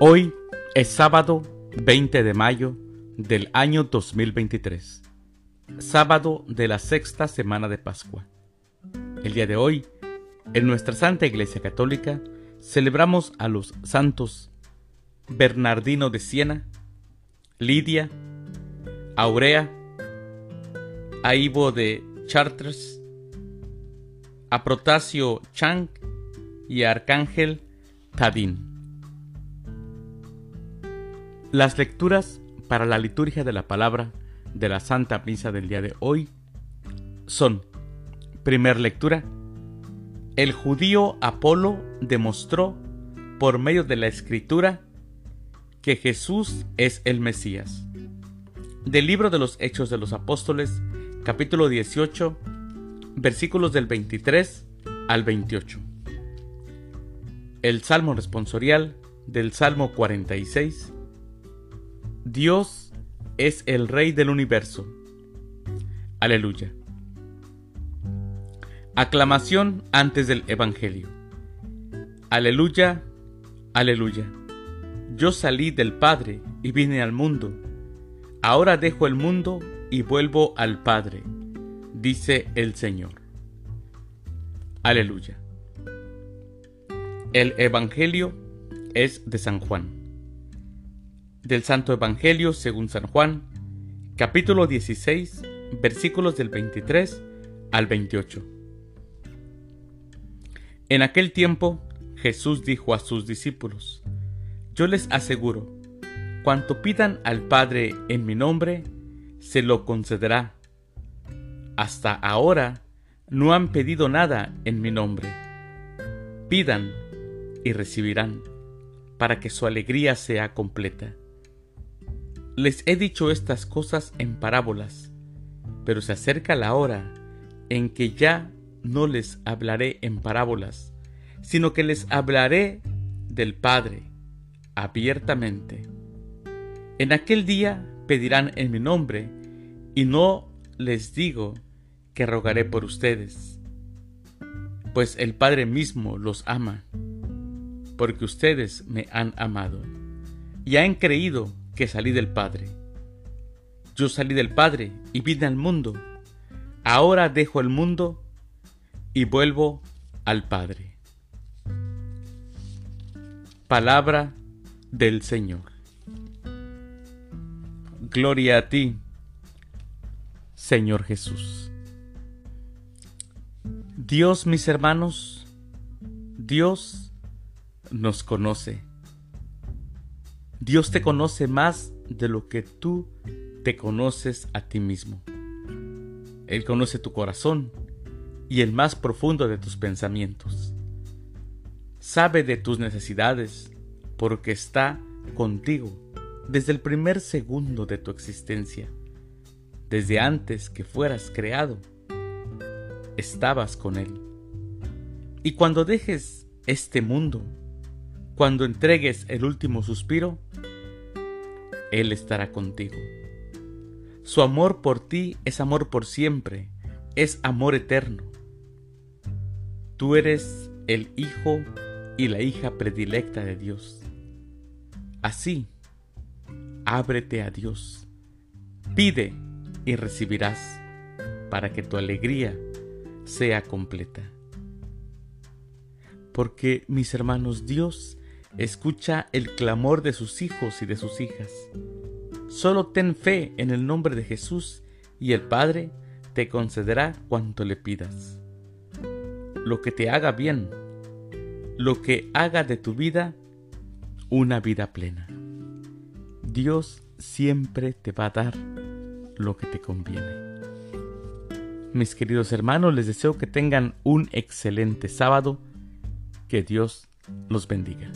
Hoy es sábado 20 de mayo del año 2023, sábado de la sexta semana de Pascua. El día de hoy, en nuestra Santa Iglesia Católica, celebramos a los santos Bernardino de Siena, Lidia, Aurea, Aibo de Chartres, a Protasio Chang y Arcángel Tadín. Las lecturas para la liturgia de la palabra de la Santa Misa del día de hoy son, primer lectura, el judío Apolo demostró por medio de la escritura que Jesús es el Mesías. Del libro de los Hechos de los Apóstoles, capítulo 18, versículos del 23 al 28. El Salmo responsorial del Salmo 46 Dios es el Rey del universo. Aleluya. Aclamación antes del Evangelio. Aleluya, aleluya. Yo salí del Padre y vine al mundo. Ahora dejo el mundo y vuelvo al Padre, dice el Señor. Aleluya. El Evangelio es de San Juan del Santo Evangelio según San Juan, capítulo 16, versículos del 23 al 28. En aquel tiempo Jesús dijo a sus discípulos, Yo les aseguro, cuanto pidan al Padre en mi nombre, se lo concederá. Hasta ahora no han pedido nada en mi nombre. Pidan y recibirán, para que su alegría sea completa. Les he dicho estas cosas en parábolas, pero se acerca la hora en que ya no les hablaré en parábolas, sino que les hablaré del Padre abiertamente. En aquel día pedirán en mi nombre, y no les digo que rogaré por ustedes, pues el Padre mismo los ama, porque ustedes me han amado, y han creído que salí del Padre. Yo salí del Padre y vine al mundo. Ahora dejo el mundo y vuelvo al Padre. Palabra del Señor. Gloria a ti, Señor Jesús. Dios, mis hermanos, Dios nos conoce Dios te conoce más de lo que tú te conoces a ti mismo. Él conoce tu corazón y el más profundo de tus pensamientos. Sabe de tus necesidades porque está contigo desde el primer segundo de tu existencia. Desde antes que fueras creado, estabas con Él. Y cuando dejes este mundo, cuando entregues el último suspiro, Él estará contigo. Su amor por ti es amor por siempre, es amor eterno. Tú eres el hijo y la hija predilecta de Dios. Así, ábrete a Dios, pide y recibirás para que tu alegría sea completa. Porque, mis hermanos, Dios Escucha el clamor de sus hijos y de sus hijas. Solo ten fe en el nombre de Jesús y el Padre te concederá cuanto le pidas. Lo que te haga bien, lo que haga de tu vida una vida plena. Dios siempre te va a dar lo que te conviene. Mis queridos hermanos, les deseo que tengan un excelente sábado. Que Dios los bendiga.